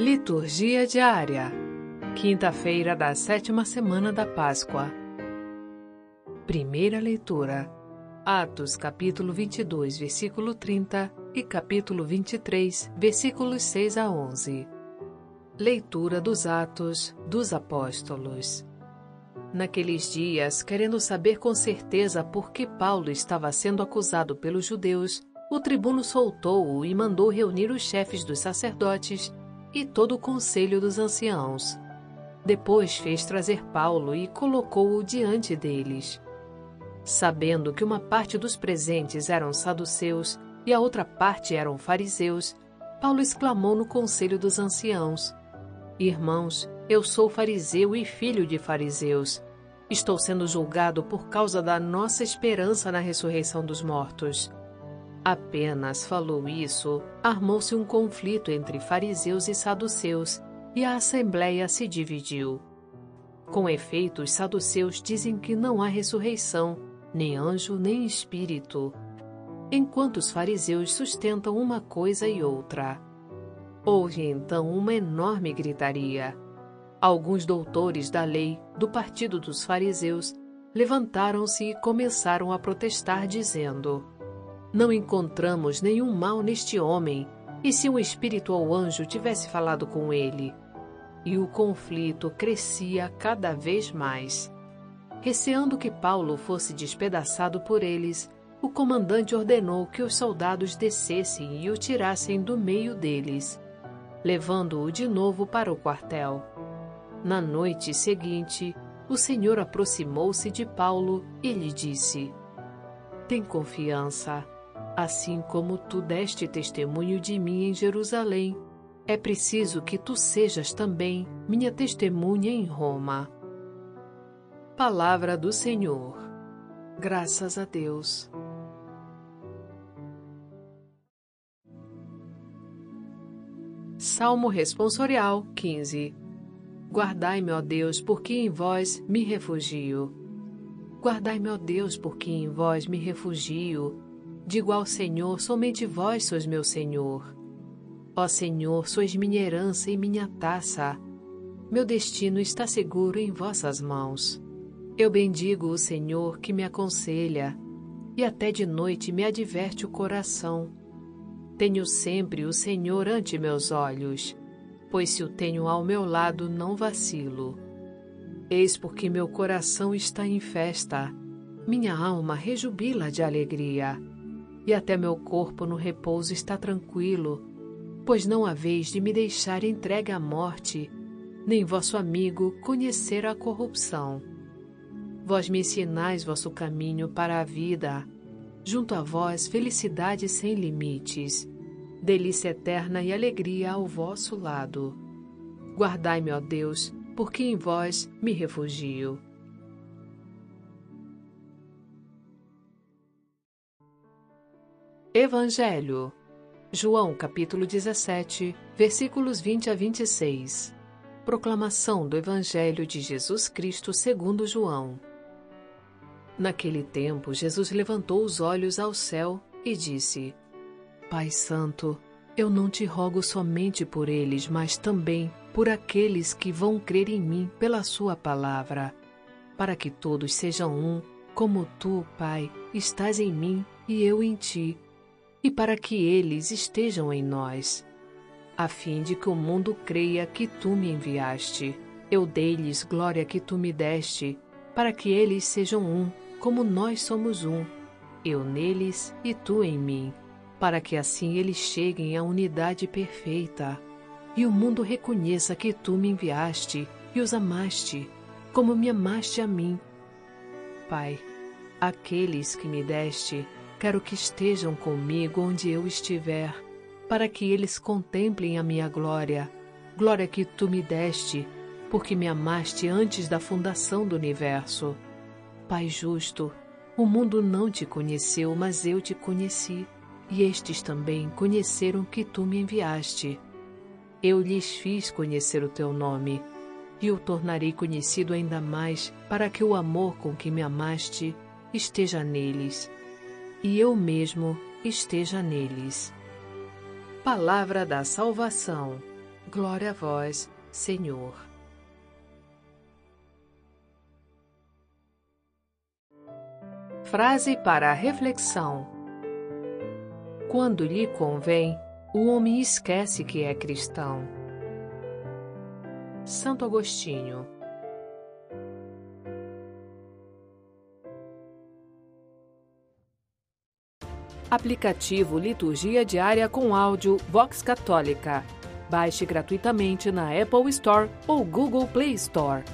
Liturgia diária. Quinta-feira da sétima semana da Páscoa. Primeira leitura. Atos, capítulo 22, versículo 30 e capítulo 23, versículos 6 a 11. Leitura dos Atos dos Apóstolos. Naqueles dias, querendo saber com certeza por que Paulo estava sendo acusado pelos judeus, o tribuno soltou-o e mandou reunir os chefes dos sacerdotes e todo o conselho dos anciãos. Depois fez trazer Paulo e colocou-o diante deles. Sabendo que uma parte dos presentes eram saduceus e a outra parte eram fariseus, Paulo exclamou no conselho dos anciãos: Irmãos, eu sou fariseu e filho de fariseus. Estou sendo julgado por causa da nossa esperança na ressurreição dos mortos. Apenas falou isso, armou-se um conflito entre fariseus e saduceus, e a assembleia se dividiu. Com efeito, os saduceus dizem que não há ressurreição, nem anjo, nem espírito, enquanto os fariseus sustentam uma coisa e outra. Houve então uma enorme gritaria. Alguns doutores da lei, do partido dos fariseus, levantaram-se e começaram a protestar, dizendo: não encontramos nenhum mal neste homem, e se um espírito ou anjo tivesse falado com ele? E o conflito crescia cada vez mais. Receando que Paulo fosse despedaçado por eles, o comandante ordenou que os soldados descessem e o tirassem do meio deles, levando-o de novo para o quartel. Na noite seguinte, o Senhor aproximou-se de Paulo e lhe disse: Tem confiança Assim como tu deste testemunho de mim em Jerusalém, é preciso que tu sejas também minha testemunha em Roma. Palavra do Senhor. Graças a Deus. Salmo Responsorial 15 Guardai-me, ó Deus, porque em vós me refugio. Guardai-me, ó Deus, porque em vós me refugio Digo ao Senhor: somente vós sois meu Senhor. Ó Senhor, sois minha herança e minha taça. Meu destino está seguro em vossas mãos. Eu bendigo o Senhor que me aconselha, e até de noite me adverte o coração. Tenho sempre o Senhor ante meus olhos, pois se o tenho ao meu lado, não vacilo. Eis porque meu coração está em festa, minha alma rejubila de alegria e até meu corpo no repouso está tranquilo, pois não haveis de me deixar entregue à morte, nem vosso amigo conhecer a corrupção. Vós me ensinais vosso caminho para a vida, junto a vós felicidade sem limites, delícia eterna e alegria ao vosso lado. Guardai-me, ó Deus, porque em vós me refugio. Evangelho. João capítulo 17, versículos 20 a 26. Proclamação do Evangelho de Jesus Cristo segundo João. Naquele tempo, Jesus levantou os olhos ao céu e disse: Pai Santo, eu não te rogo somente por eles, mas também por aqueles que vão crer em mim pela Sua palavra, para que todos sejam um, como tu, Pai, estás em mim e eu em ti e para que eles estejam em nós, a fim de que o mundo creia que tu me enviaste. Eu dei-lhes glória que tu me deste, para que eles sejam um, como nós somos um, eu neles e tu em mim, para que assim eles cheguem à unidade perfeita, e o mundo reconheça que tu me enviaste e os amaste, como me amaste a mim. Pai, aqueles que me deste, Quero que estejam comigo onde eu estiver, para que eles contemplem a minha glória, glória que tu me deste, porque me amaste antes da fundação do universo. Pai justo, o mundo não te conheceu, mas eu te conheci, e estes também conheceram que tu me enviaste. Eu lhes fiz conhecer o teu nome, e o tornarei conhecido ainda mais, para que o amor com que me amaste esteja neles e eu mesmo esteja neles. Palavra da Salvação. Glória a vós, Senhor. Frase para a reflexão: Quando lhe convém, o homem esquece que é cristão. Santo Agostinho. Aplicativo Liturgia Diária com áudio Vox Católica. Baixe gratuitamente na Apple Store ou Google Play Store.